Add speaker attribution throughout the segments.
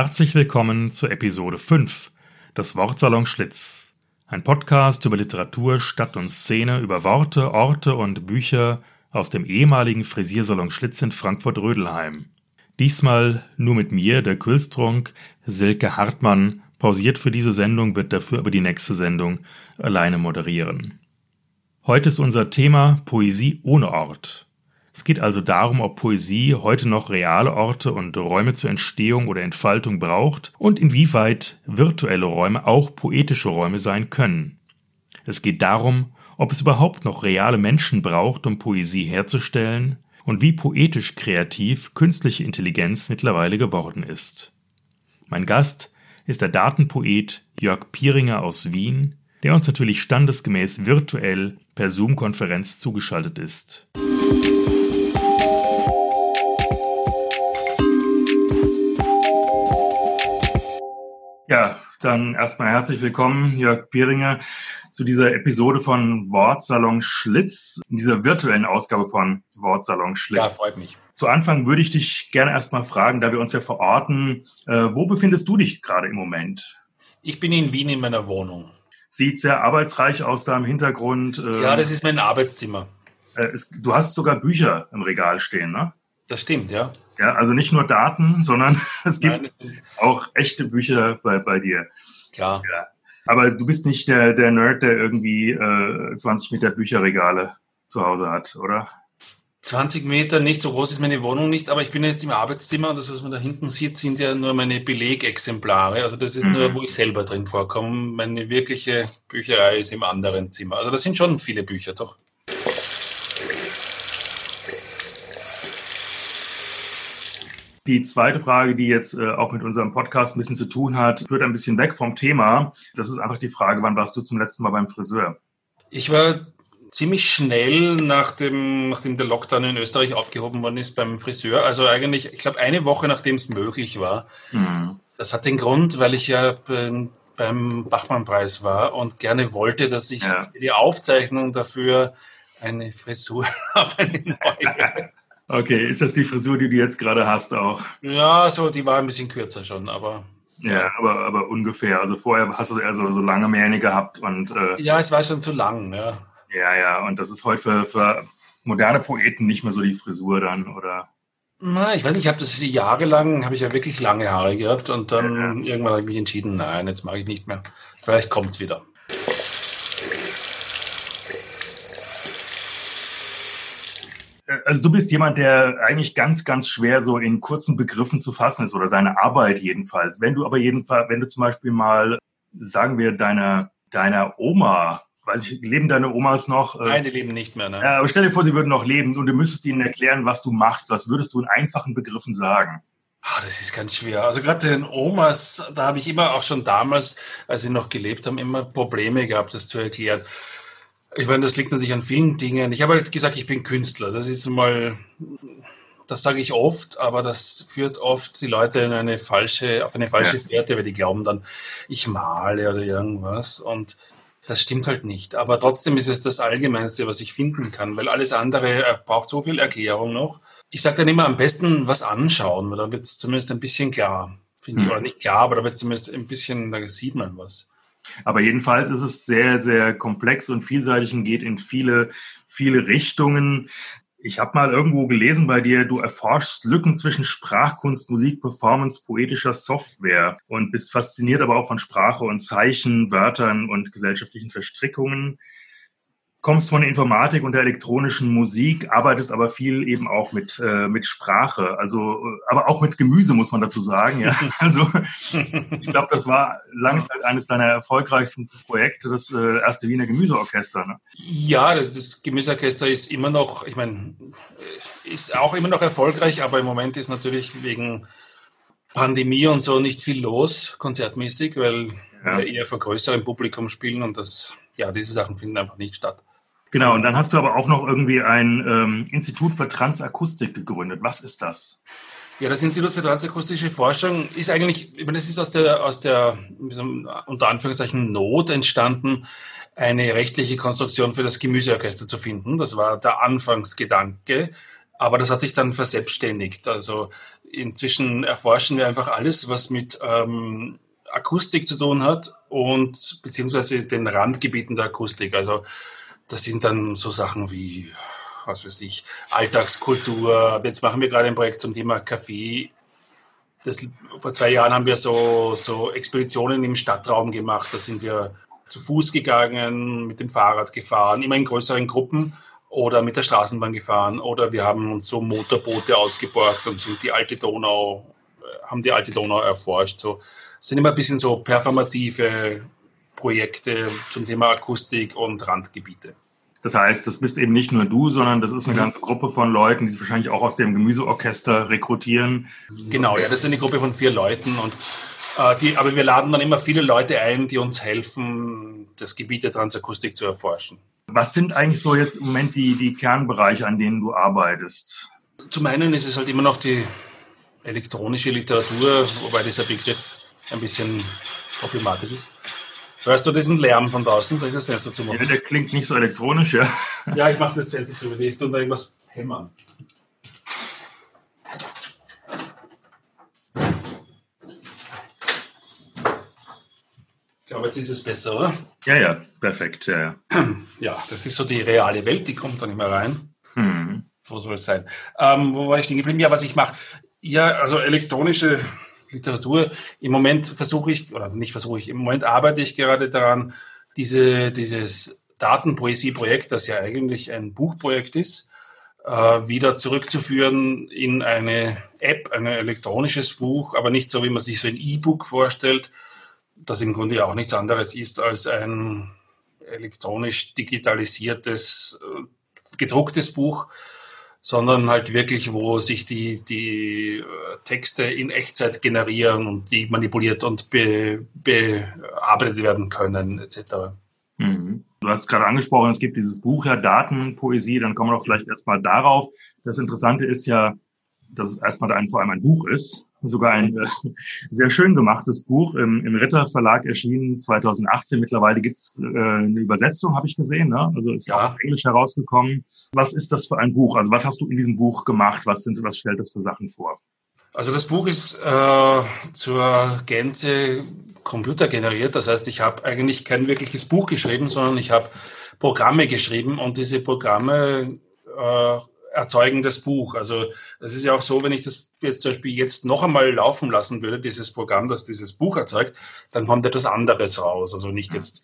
Speaker 1: Herzlich willkommen zur Episode 5 des Wortsalon Schlitz. Ein Podcast über Literatur, Stadt und Szene, über Worte, Orte und Bücher aus dem ehemaligen Frisiersalon Schlitz in Frankfurt-Rödelheim. Diesmal nur mit mir, der Külstrunk, Silke Hartmann, pausiert für diese Sendung, wird dafür aber die nächste Sendung alleine moderieren. Heute ist unser Thema Poesie ohne Ort. Es geht also darum, ob Poesie heute noch reale Orte und Räume zur Entstehung oder Entfaltung braucht und inwieweit virtuelle Räume auch poetische Räume sein können. Es geht darum, ob es überhaupt noch reale Menschen braucht, um Poesie herzustellen und wie poetisch kreativ künstliche Intelligenz mittlerweile geworden ist. Mein Gast ist der Datenpoet Jörg Pieringer aus Wien, der uns natürlich standesgemäß virtuell per Zoom-Konferenz zugeschaltet ist. Ja, dann erstmal herzlich willkommen, Jörg Pieringer, zu dieser Episode von Wortsalon Schlitz, in dieser virtuellen Ausgabe von Wortsalon Schlitz. Ja,
Speaker 2: freut mich.
Speaker 1: Zu Anfang würde ich dich gerne erstmal fragen, da wir uns ja verorten, äh, wo befindest du dich gerade im Moment?
Speaker 2: Ich bin in Wien in meiner Wohnung.
Speaker 1: Sieht sehr arbeitsreich aus da im Hintergrund.
Speaker 2: Äh, ja, das ist mein Arbeitszimmer.
Speaker 1: Äh, es, du hast sogar Bücher im Regal stehen, ne?
Speaker 2: Das stimmt, ja.
Speaker 1: Ja, also nicht nur Daten, sondern es gibt Nein. auch echte Bücher bei, bei dir.
Speaker 2: Klar.
Speaker 1: Ja. Aber du bist nicht der, der Nerd, der irgendwie äh, 20 Meter Bücherregale zu Hause hat, oder?
Speaker 2: 20 Meter, nicht so groß ist meine Wohnung nicht, aber ich bin jetzt im Arbeitszimmer und das, was man da hinten sieht, sind ja nur meine Belegexemplare. Also das ist mhm. nur, wo ich selber drin vorkomme. Meine wirkliche Bücherei ist im anderen Zimmer. Also das sind schon viele Bücher, doch.
Speaker 1: Die zweite Frage, die jetzt äh, auch mit unserem Podcast ein bisschen zu tun hat, führt ein bisschen weg vom Thema. Das ist einfach die Frage, wann warst du zum letzten Mal beim Friseur?
Speaker 2: Ich war ziemlich schnell, nachdem, nachdem der Lockdown in Österreich aufgehoben worden ist, beim Friseur. Also eigentlich, ich glaube, eine Woche nachdem es möglich war. Mhm. Das hat den Grund, weil ich ja beim, beim Bachmann-Preis war und gerne wollte, dass ich ja. für die Aufzeichnung dafür eine Frisur habe, eine neue.
Speaker 1: Okay, ist das die Frisur, die du jetzt gerade hast auch?
Speaker 2: Ja, so, die war ein bisschen kürzer schon, aber.
Speaker 1: Ja, aber, aber ungefähr. Also vorher hast du eher so, so lange Mähne gehabt und.
Speaker 2: Äh, ja, es war schon zu lang, ja.
Speaker 1: Ja, ja, und das ist heute für, für moderne Poeten nicht mehr so die Frisur dann, oder?
Speaker 2: Na, ich weiß nicht, ich habe das jahrelang, habe ich ja wirklich lange Haare gehabt und dann ja. irgendwann habe ich mich entschieden, nein, jetzt mache ich nicht mehr. Vielleicht kommt's wieder.
Speaker 1: Also du bist jemand, der eigentlich ganz, ganz schwer so in kurzen Begriffen zu fassen ist oder deine Arbeit jedenfalls. Wenn du aber jedenfalls, wenn du zum Beispiel mal, sagen wir, deiner, deiner Oma, weiß ich, leben deine Omas noch?
Speaker 2: Äh, Nein, die leben nicht mehr, ne?
Speaker 1: Ja, aber stell dir vor, sie würden noch leben und du müsstest ihnen erklären, was du machst. Was würdest du in einfachen Begriffen sagen?
Speaker 2: Ah, das ist ganz schwer. Also gerade den Omas, da habe ich immer auch schon damals, als sie noch gelebt haben, immer Probleme gehabt, das zu erklären. Ich meine, das liegt natürlich an vielen Dingen. Ich habe halt gesagt, ich bin Künstler. Das ist mal, das sage ich oft, aber das führt oft die Leute in eine falsche, auf eine falsche ja. Fährte, weil die glauben dann, ich male oder irgendwas. Und das stimmt halt nicht. Aber trotzdem ist es das Allgemeinste, was ich finden kann, weil alles andere äh, braucht so viel Erklärung noch. Ich sage dann immer am besten was anschauen, weil da wird es zumindest ein bisschen klar. Finde hm. Oder nicht klar, aber da wird zumindest ein bisschen, da sieht man was.
Speaker 1: Aber jedenfalls ist es sehr, sehr komplex und vielseitig und geht in viele, viele Richtungen. Ich habe mal irgendwo gelesen bei dir, du erforschst Lücken zwischen Sprachkunst, Musik, Performance, poetischer Software und bist fasziniert aber auch von Sprache und Zeichen, Wörtern und gesellschaftlichen Verstrickungen. Kommst von der Informatik und der elektronischen Musik, arbeitest aber viel eben auch mit, äh, mit Sprache, also äh, aber auch mit Gemüse, muss man dazu sagen. Ja. Also ich glaube, das war lange Zeit eines deiner erfolgreichsten Projekte, das äh, erste Wiener Gemüseorchester. Ne?
Speaker 2: Ja, das, das Gemüseorchester ist immer noch, ich meine, ist auch immer noch erfolgreich, aber im Moment ist natürlich wegen Pandemie und so nicht viel los, konzertmäßig, weil ja. wir eher vor größerem Publikum spielen und das, ja, diese Sachen finden einfach nicht statt.
Speaker 1: Genau, und dann hast du aber auch noch irgendwie ein ähm, Institut für Transakustik gegründet. Was ist das?
Speaker 2: Ja, das Institut für Transakustische Forschung ist eigentlich, ich meine, das ist aus der, aus der unter Anführungszeichen Not entstanden, eine rechtliche Konstruktion für das Gemüseorchester zu finden. Das war der Anfangsgedanke, aber das hat sich dann verselbstständigt. Also inzwischen erforschen wir einfach alles, was mit ähm, Akustik zu tun hat und beziehungsweise den Randgebieten der Akustik. Also das sind dann so Sachen wie, was weiß ich, Alltagskultur. Jetzt machen wir gerade ein Projekt zum Thema Kaffee. Das, vor zwei Jahren haben wir so, so Expeditionen im Stadtraum gemacht. Da sind wir zu Fuß gegangen, mit dem Fahrrad gefahren, immer in größeren Gruppen oder mit der Straßenbahn gefahren oder wir haben uns so Motorboote ausgeborgt und sind die alte Donau, äh, haben die alte Donau erforscht. So sind immer ein bisschen so performative Projekte zum Thema Akustik und Randgebiete.
Speaker 1: Das heißt, das bist eben nicht nur du, sondern das ist eine mhm. ganze Gruppe von Leuten, die sich wahrscheinlich auch aus dem Gemüseorchester rekrutieren.
Speaker 2: Genau, ja, das ist eine Gruppe von vier Leuten und äh, die, aber wir laden dann immer viele Leute ein, die uns helfen, das Gebiet der Transakustik zu erforschen.
Speaker 1: Was sind eigentlich so jetzt im Moment die, die Kernbereiche, an denen du arbeitest?
Speaker 2: Zum einen ist es halt immer noch die elektronische Literatur, wobei dieser Begriff ein bisschen problematisch ist. Hörst du diesen Lärm von draußen? Soll ich das Fenster zumachen?
Speaker 1: Ja, der klingt nicht so elektronisch, ja.
Speaker 2: Ja, ich mache das Fenster zu, ich tue da irgendwas hämmern. Ich glaube, jetzt ist es besser, oder?
Speaker 1: Ja, ja, perfekt, ja, ja.
Speaker 2: Ja, das ist so die reale Welt, die kommt dann immer rein. Hm. Wo soll es sein? Ähm, wo war ich stehen geblieben? Ja, was ich mache. Ja, also elektronische Literatur. Im Moment versuche ich, oder nicht versuche ich, im Moment arbeite ich gerade daran, diese, dieses Datenpoesie-Projekt, das ja eigentlich ein Buchprojekt ist, äh, wieder zurückzuführen in eine App, ein elektronisches Buch, aber nicht so, wie man sich so ein E-Book vorstellt, das im Grunde ja auch nichts anderes ist als ein elektronisch digitalisiertes, äh, gedrucktes Buch, sondern halt wirklich, wo sich die, die äh, Texte in Echtzeit generieren und die manipuliert und be, bearbeitet werden können, etc.
Speaker 1: Mhm. Du hast gerade angesprochen, es gibt dieses Buch ja Datenpoesie, dann kommen wir doch vielleicht erstmal darauf. Das Interessante ist ja, dass es erstmal ein, vor allem ein Buch ist sogar ein äh, sehr schön gemachtes Buch im, im Ritter Verlag erschienen 2018. Mittlerweile gibt's äh, eine Übersetzung, habe ich gesehen. Ne? Also ist ja auch auf Englisch herausgekommen. Was ist das für ein Buch? Also was hast du in diesem Buch gemacht? Was sind, was stellt das für Sachen vor?
Speaker 2: Also das Buch ist äh, zur Gänze computergeneriert. Das heißt, ich habe eigentlich kein wirkliches Buch geschrieben, sondern ich habe Programme geschrieben und diese Programme äh, erzeugen das Buch. Also das ist ja auch so, wenn ich das jetzt zum Beispiel jetzt noch einmal laufen lassen würde, dieses Programm, das dieses Buch erzeugt, dann kommt etwas anderes raus. Also nicht jetzt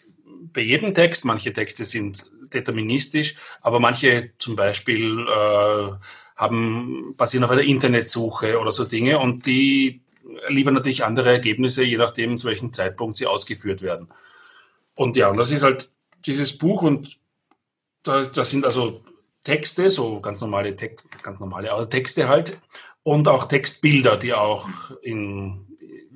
Speaker 2: bei jedem Text, manche Texte sind deterministisch, aber manche zum Beispiel äh, haben, basieren auf einer Internetsuche oder so Dinge und die liefern natürlich andere Ergebnisse, je nachdem, zu welchem Zeitpunkt sie ausgeführt werden. Und ja, und das ist halt dieses Buch und da, da sind also Texte, so ganz normale, Text, ganz normale Texte halt, und auch Textbilder, die auch in,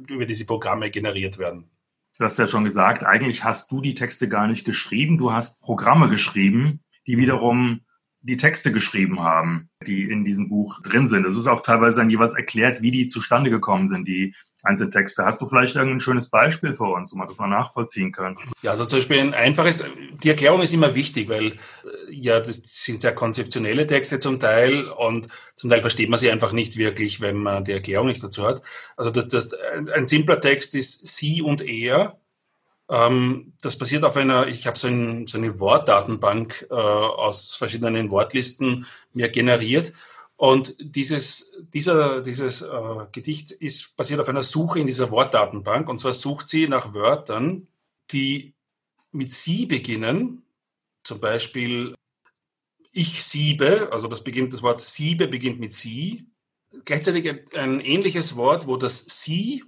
Speaker 2: über diese Programme generiert werden.
Speaker 1: Du hast ja schon gesagt, eigentlich hast du die Texte gar nicht geschrieben, du hast Programme geschrieben, die wiederum die Texte geschrieben haben, die in diesem Buch drin sind. Es ist auch teilweise dann jeweils erklärt, wie die zustande gekommen sind, die einzelnen Texte. Hast du vielleicht irgendein schönes Beispiel für uns, man das mal nachvollziehen können?
Speaker 2: Ja, also zum Beispiel ein einfaches, die Erklärung ist immer wichtig, weil äh, ja, das sind sehr konzeptionelle Texte zum Teil und zum Teil versteht man sie einfach nicht wirklich, wenn man die Erklärung nicht dazu hat. Also das, das, ein simpler Text ist sie und er ähm, das basiert auf einer, ich habe so, ein, so, eine Wortdatenbank äh, aus verschiedenen Wortlisten mir generiert. Und dieses, dieser, dieses äh, Gedicht ist basiert auf einer Suche in dieser Wortdatenbank. Und zwar sucht sie nach Wörtern, die mit sie beginnen, Zum Beispiel ich siebe, also das beginnt, das Wort siebe beginnt mit sie. Gleichzeitig ein ähnliches Wort, wo das sie,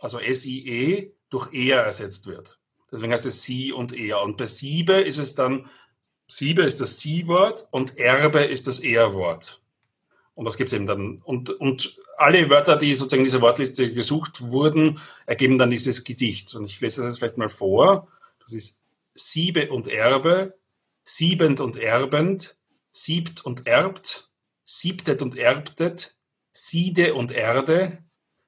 Speaker 2: also S-I-E, durch er ersetzt wird. Deswegen heißt es sie und er. Und bei siebe ist es dann, siebe ist das sie-Wort und erbe ist das er-Wort. Und das gibt es eben dann. Und, und alle Wörter, die sozusagen in dieser Wortliste gesucht wurden, ergeben dann dieses Gedicht. Und ich lese das vielleicht mal vor. Das ist Siebe und Erbe, siebend und erbend, siebt und erbt, siebtet und erbtet, siede und erde,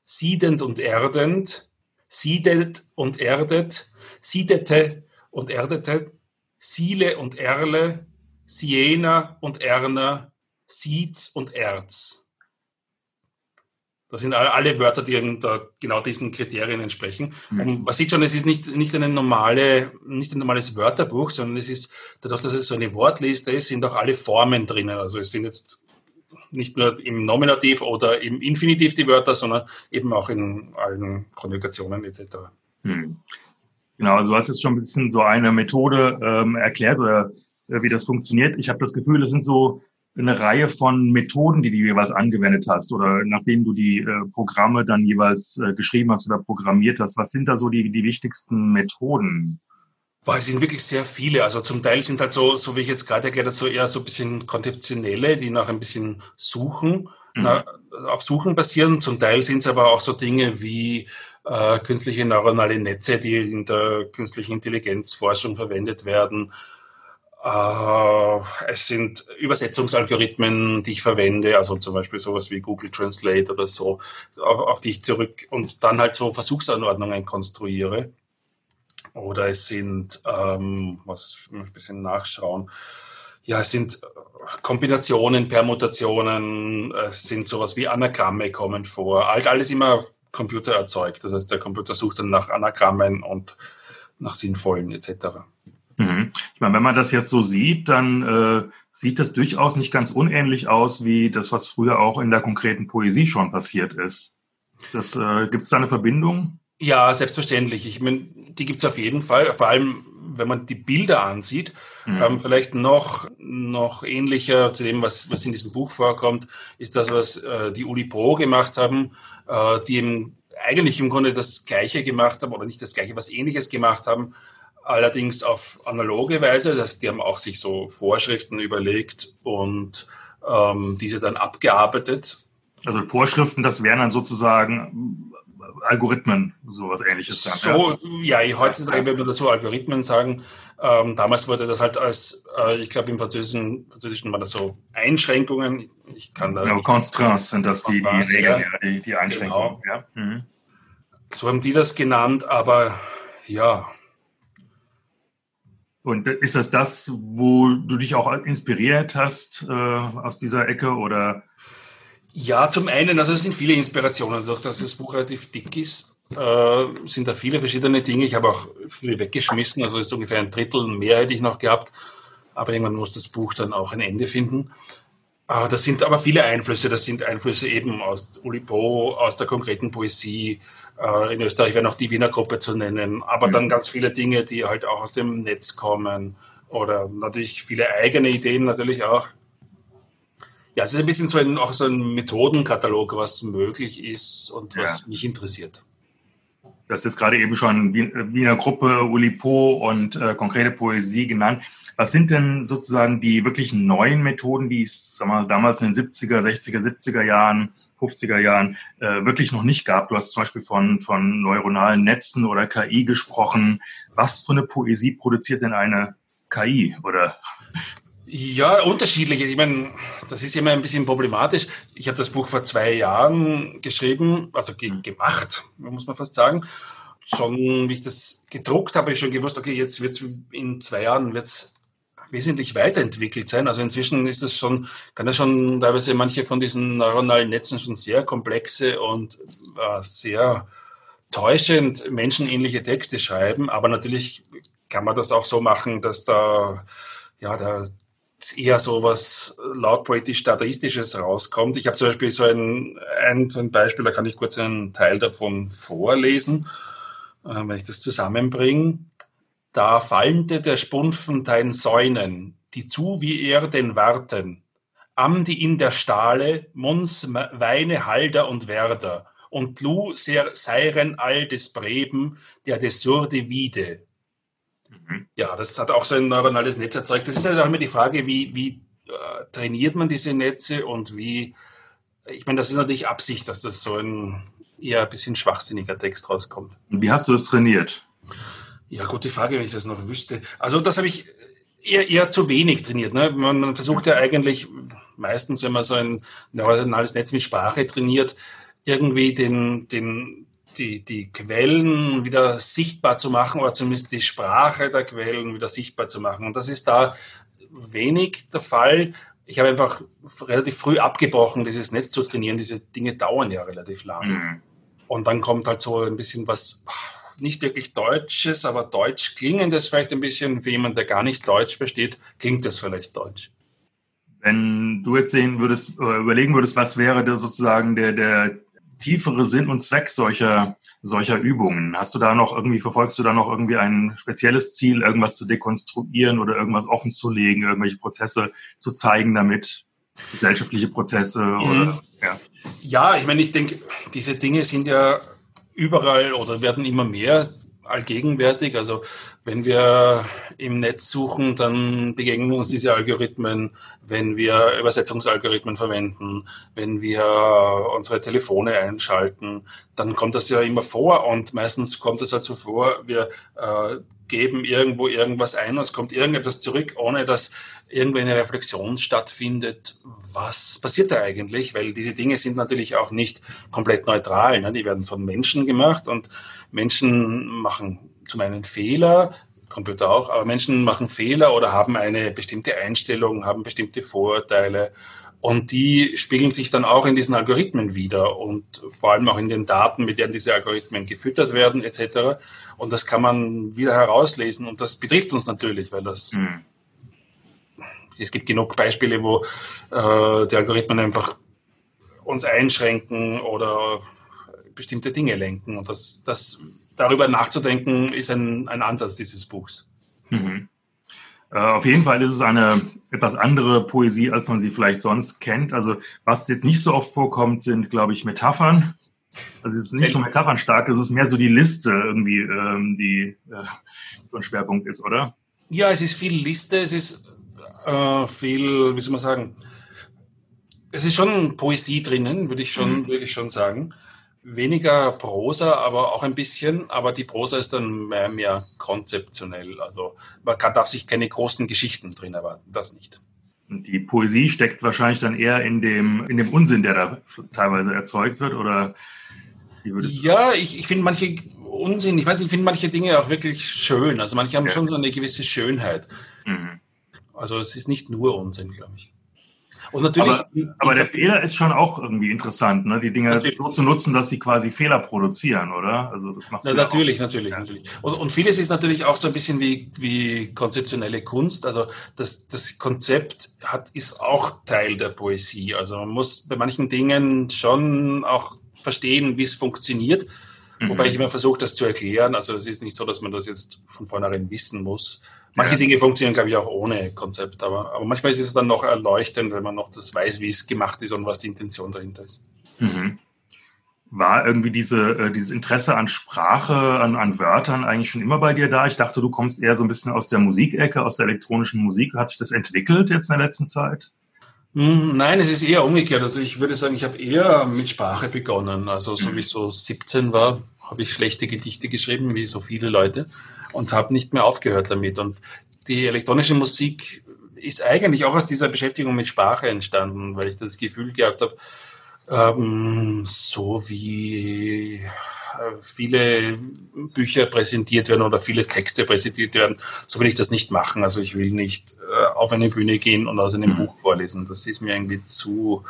Speaker 2: siedend und erdend, siedet und erdet, siedete und erdete, siele und erle, siena und erner, Seeds und Erz. Das sind alle Wörter, die genau diesen Kriterien entsprechen. Und man sieht schon, es ist nicht, nicht, eine normale, nicht ein normales Wörterbuch, sondern es ist, dadurch, dass es so eine Wortliste ist, sind auch alle Formen drinnen. Also es sind jetzt nicht nur im Nominativ oder im Infinitiv die Wörter, sondern eben auch in allen Konjugationen etc. Mhm.
Speaker 1: Genau, also du hast jetzt schon ein bisschen so eine Methode ähm, erklärt oder äh, wie das funktioniert. Ich habe das Gefühl, es sind so eine Reihe von Methoden, die du jeweils angewendet hast oder nachdem du die äh, Programme dann jeweils äh, geschrieben hast oder programmiert hast. Was sind da so die, die wichtigsten Methoden?
Speaker 2: Boah, es sind wirklich sehr viele. Also zum Teil sind es halt so, so wie ich jetzt gerade erklärt habe, so eher so ein bisschen konzeptionelle, die nach ein bisschen Suchen, mhm. na, auf Suchen basieren. Zum Teil sind es aber auch so Dinge wie äh, künstliche neuronale Netze, die in der künstlichen Intelligenzforschung verwendet werden äh, es sind Übersetzungsalgorithmen, die ich verwende, also zum Beispiel sowas wie Google Translate oder so, auf die ich zurück und dann halt so Versuchsanordnungen konstruiere. Oder es sind, ähm, was ein bisschen nachschauen, ja, es sind Kombinationen, Permutationen, es sind sowas wie Anagramme kommen vor. Alt alles immer Computer erzeugt. Das heißt, der Computer sucht dann nach Anagrammen und nach sinnvollen etc.
Speaker 1: Mhm. Ich meine, wenn man das jetzt so sieht, dann äh, sieht das durchaus nicht ganz unähnlich aus wie das, was früher auch in der konkreten Poesie schon passiert ist. Das, äh, Gibt es da eine Verbindung?
Speaker 2: Ja, selbstverständlich. Ich meine, die gibt es auf jeden Fall. Vor allem, wenn man die Bilder ansieht, mhm. ähm, vielleicht noch, noch ähnlicher zu dem, was, was in diesem Buch vorkommt, ist das, was äh, die Uli Pro gemacht haben, äh, die eben eigentlich im Grunde das Gleiche gemacht haben oder nicht das Gleiche, was Ähnliches gemacht haben, allerdings auf analoge Weise. Das heißt, die haben auch sich so Vorschriften überlegt und ähm, diese dann abgearbeitet.
Speaker 1: Also Vorschriften, das wären dann sozusagen Algorithmen, sowas ähnliches.
Speaker 2: Dann, so, ja, ja heutzutage würde man dazu Algorithmen sagen. Ähm, damals wurde das halt als, äh, ich glaube im Französischen, Französischen war das so Einschränkungen. Ich kann da.
Speaker 1: Ja, Constraints sind das die, die Regeln, ja. die, die Einschränkungen. Genau. Ja. Mhm.
Speaker 2: So haben die das genannt, aber ja,
Speaker 1: und ist das das, wo du dich auch inspiriert hast äh, aus dieser Ecke oder?
Speaker 2: Ja, zum einen, also es sind viele Inspirationen, dadurch, dass das Buch relativ dick ist, äh, sind da viele verschiedene Dinge. Ich habe auch viele weggeschmissen, also ist ungefähr ein Drittel mehr hätte ich noch gehabt. Aber irgendwann muss das Buch dann auch ein Ende finden. Ah, das sind aber viele Einflüsse. Das sind Einflüsse eben aus Uli Po, aus der konkreten Poesie. Äh, in Österreich wäre noch die Wiener Gruppe zu nennen. Aber mhm. dann ganz viele Dinge, die halt auch aus dem Netz kommen. Oder natürlich viele eigene Ideen natürlich auch. Ja, es ist ein bisschen so ein, auch so ein Methodenkatalog, was möglich ist und was ja. mich interessiert.
Speaker 1: Du hast jetzt gerade eben schon Wiener Gruppe, Uli Po und äh, konkrete Poesie genannt. Was sind denn sozusagen die wirklich neuen Methoden, die es sag mal, damals in den 70er, 60er, 70er Jahren, 50er Jahren äh, wirklich noch nicht gab? Du hast zum Beispiel von, von neuronalen Netzen oder KI gesprochen. Was für eine Poesie produziert denn eine KI? Oder
Speaker 2: ja, unterschiedlich. Ich meine, das ist immer ein bisschen problematisch. Ich habe das Buch vor zwei Jahren geschrieben, also ge gemacht, muss man fast sagen. Schon, wie ich das gedruckt habe, ich schon gewusst, okay, jetzt wird's in zwei Jahren wird's wesentlich weiterentwickelt sein. Also inzwischen ist es schon, kann es schon teilweise manche von diesen neuronalen Netzen schon sehr komplexe und äh, sehr täuschend menschenähnliche Texte schreiben. Aber natürlich kann man das auch so machen, dass da, ja, da eher so was laut poetisch dadaistisches rauskommt. Ich habe zum Beispiel so ein, ein, so ein Beispiel, da kann ich kurz einen Teil davon vorlesen, äh, wenn ich das zusammenbringe. Da fallende der Spunfen dein Säunen, die zu wie er den warten, am die in der Stahle, Mons Weine Halder und Werder, und lu sehr seiren all des Breben, der des Surde wiede. Mhm. Ja, das hat auch so ein neuronales Netz erzeugt. Das ist halt auch immer die Frage, wie, wie äh, trainiert man diese Netze und wie, ich meine, das ist natürlich Absicht, dass das so ein eher ein bisschen schwachsinniger Text rauskommt.
Speaker 1: Wie hast du das trainiert?
Speaker 2: Ja, gute Frage, wenn ich das noch wüsste. Also das habe ich eher, eher zu wenig trainiert. Ne? Man, man versucht ja eigentlich meistens, wenn man so ein neuronales Netz mit Sprache trainiert, irgendwie den, den, die, die Quellen wieder sichtbar zu machen oder zumindest die Sprache der Quellen wieder sichtbar zu machen. Und das ist da wenig der Fall. Ich habe einfach relativ früh abgebrochen, dieses Netz zu trainieren. Diese Dinge dauern ja relativ lang. Mhm. Und dann kommt halt so ein bisschen was nicht wirklich Deutsches, aber Deutsch klingendes vielleicht ein bisschen. Für jemanden, der gar nicht Deutsch versteht, klingt das vielleicht Deutsch.
Speaker 1: Wenn du jetzt sehen würdest, überlegen würdest, was wäre sozusagen der, der tiefere Sinn und Zweck solcher, solcher Übungen? Hast du da noch irgendwie, verfolgst du da noch irgendwie ein spezielles Ziel, irgendwas zu dekonstruieren oder irgendwas offen zu legen, irgendwelche Prozesse zu zeigen damit? Gesellschaftliche Prozesse mhm. oder,
Speaker 2: ja. Ja, ich meine, ich denke, diese Dinge sind ja überall oder werden immer mehr allgegenwärtig. Also wenn wir im Netz suchen, dann begegnen uns diese Algorithmen, wenn wir Übersetzungsalgorithmen verwenden, wenn wir unsere Telefone einschalten, dann kommt das ja immer vor und meistens kommt es also vor, wir äh, geben irgendwo irgendwas ein und es kommt irgendetwas zurück, ohne dass irgendwie eine Reflexion stattfindet. Was passiert da eigentlich? Weil diese Dinge sind natürlich auch nicht komplett neutral. Ne? Die werden von Menschen gemacht und Menschen machen zum einen Fehler, Computer auch, aber Menschen machen Fehler oder haben eine bestimmte Einstellung, haben bestimmte Vorurteile und die spiegeln sich dann auch in diesen Algorithmen wieder und vor allem auch in den Daten, mit denen diese Algorithmen gefüttert werden etc. Und das kann man wieder herauslesen und das betrifft uns natürlich, weil das mhm. Es gibt genug Beispiele, wo äh, die Algorithmen einfach uns einschränken oder bestimmte Dinge lenken und das, das darüber nachzudenken, ist ein, ein Ansatz dieses Buchs. Mhm.
Speaker 1: Äh, auf jeden Fall ist es eine etwas andere Poesie, als man sie vielleicht sonst kennt. Also was jetzt nicht so oft vorkommt, sind, glaube ich, Metaphern. Also es ist nicht so metaphernstark, es ist mehr so die Liste irgendwie, ähm, die äh, so ein Schwerpunkt ist, oder?
Speaker 2: Ja, es ist viel Liste, es ist äh, viel, wie soll man sagen, es ist schon Poesie drinnen, würde ich schon, mhm. würde ich schon sagen weniger Prosa, aber auch ein bisschen, aber die Prosa ist dann mehr, mehr konzeptionell. Also man kann, darf sich keine großen Geschichten drin erwarten, das nicht.
Speaker 1: Und die Poesie steckt wahrscheinlich dann eher in dem, in dem Unsinn, der da teilweise erzeugt wird, oder
Speaker 2: wie würdest du Ja, ich, ich finde manche Unsinn, ich weiß nicht, ich finde manche Dinge auch wirklich schön. Also manche haben ja. schon so eine gewisse Schönheit. Mhm. Also es ist nicht nur Unsinn, glaube ich.
Speaker 1: Und natürlich. Aber, aber der Fehler ist schon auch irgendwie interessant, ne? die Dinge natürlich. so zu nutzen, dass sie quasi Fehler produzieren, oder?
Speaker 2: Also das macht Na, natürlich, auch. natürlich, ja. natürlich. Und, und vieles ist natürlich auch so ein bisschen wie, wie konzeptionelle Kunst. Also das, das Konzept hat, ist auch Teil der Poesie. Also man muss bei manchen Dingen schon auch verstehen, wie es funktioniert. Mhm. Wobei ich immer versuche, das zu erklären. Also es ist nicht so, dass man das jetzt von vornherein wissen muss. Manche ja. Dinge funktionieren, glaube ich, auch ohne Konzept, aber, aber manchmal ist es dann noch erleuchtend, wenn man noch das weiß, wie es gemacht ist und was die Intention dahinter ist. Mhm.
Speaker 1: War irgendwie diese, äh, dieses Interesse an Sprache, an, an Wörtern eigentlich schon immer bei dir da? Ich dachte, du kommst eher so ein bisschen aus der Musikecke, aus der elektronischen Musik. Hat sich das entwickelt jetzt in der letzten Zeit?
Speaker 2: Hm, nein, es ist eher umgekehrt. Also ich würde sagen, ich habe eher mit Sprache begonnen. Also so mhm. wie ich so 17 war, habe ich schlechte Gedichte geschrieben, wie so viele Leute und habe nicht mehr aufgehört damit. Und die elektronische Musik ist eigentlich auch aus dieser Beschäftigung mit Sprache entstanden, weil ich das Gefühl gehabt habe, ähm, so wie äh, viele Bücher präsentiert werden oder viele Texte präsentiert werden, so will ich das nicht machen. Also ich will nicht äh, auf eine Bühne gehen und aus einem mhm. Buch vorlesen. Das ist mir irgendwie zu,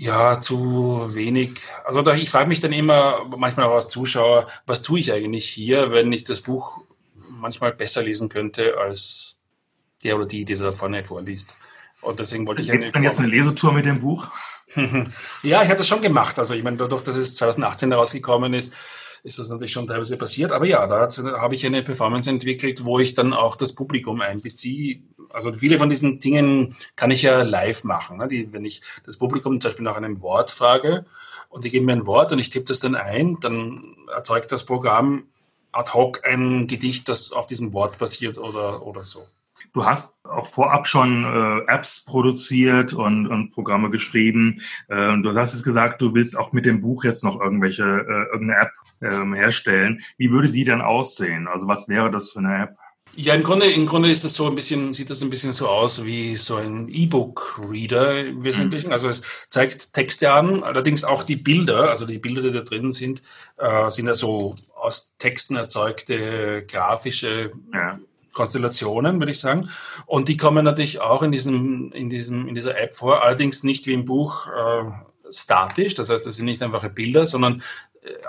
Speaker 2: ja, zu wenig. Also da, ich frage mich dann immer, manchmal auch als Zuschauer, was tue ich eigentlich hier, wenn ich das Buch manchmal besser lesen könnte als der oder die, die da vorne vorliest.
Speaker 1: Und deswegen wollte ich... Gibt es denn jetzt eine Lesetour mit dem Buch?
Speaker 2: ja, ich habe das schon gemacht. Also ich meine, dadurch, dass es 2018 herausgekommen ist, ist das natürlich schon teilweise passiert. Aber ja, da habe ich eine Performance entwickelt, wo ich dann auch das Publikum einbeziehe. Also viele von diesen Dingen kann ich ja live machen. Ne? Die, wenn ich das Publikum zum Beispiel nach einem Wort frage und die geben mir ein Wort und ich tippe das dann ein, dann erzeugt das Programm ad hoc ein Gedicht, das auf diesem Wort basiert oder, oder so.
Speaker 1: Du hast auch vorab schon äh, Apps produziert und, und Programme geschrieben. Äh, du hast es gesagt, du willst auch mit dem Buch jetzt noch irgendwelche äh, irgendeine App ähm, herstellen. Wie würde die dann aussehen? Also was wäre das für eine App?
Speaker 2: Ja, im Grunde, im Grunde ist das so ein bisschen, sieht das ein bisschen so aus wie so ein E-Book-Reader im Wesentlichen. Mhm. Also es zeigt Texte an, allerdings auch die Bilder, also die Bilder, die da drin sind, äh, sind ja so aus Texten erzeugte grafische ja. Konstellationen, würde ich sagen. Und die kommen natürlich auch in diesem, in diesem, in dieser App vor, allerdings nicht wie im Buch äh, statisch. Das heißt, das sind nicht einfache Bilder, sondern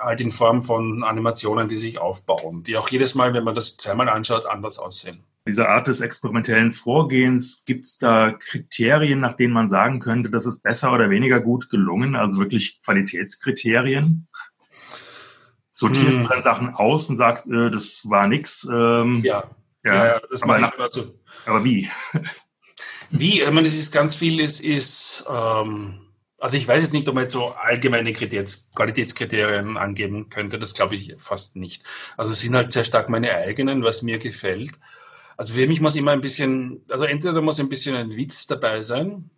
Speaker 2: halt in Form von Animationen, die sich aufbauen, die auch jedes Mal, wenn man das zweimal anschaut, anders aussehen.
Speaker 1: Diese Art des experimentellen Vorgehens, gibt es da Kriterien, nach denen man sagen könnte, das ist besser oder weniger gut gelungen, also wirklich Qualitätskriterien? Sortierst hm. du dann Sachen aus und sagst, äh, das war nix?
Speaker 2: Ähm, ja, ja, ja, das mache ich dazu.
Speaker 1: Aber wie?
Speaker 2: wie? Ich meine, das ist ganz viel, ist, ist ähm, also ich weiß jetzt nicht, ob man jetzt so allgemeine Qualitätskriterien angeben könnte. Das glaube ich fast nicht. Also es sind halt sehr stark meine eigenen, was mir gefällt. Also für mich muss immer ein bisschen, also entweder muss ein bisschen ein Witz dabei sein.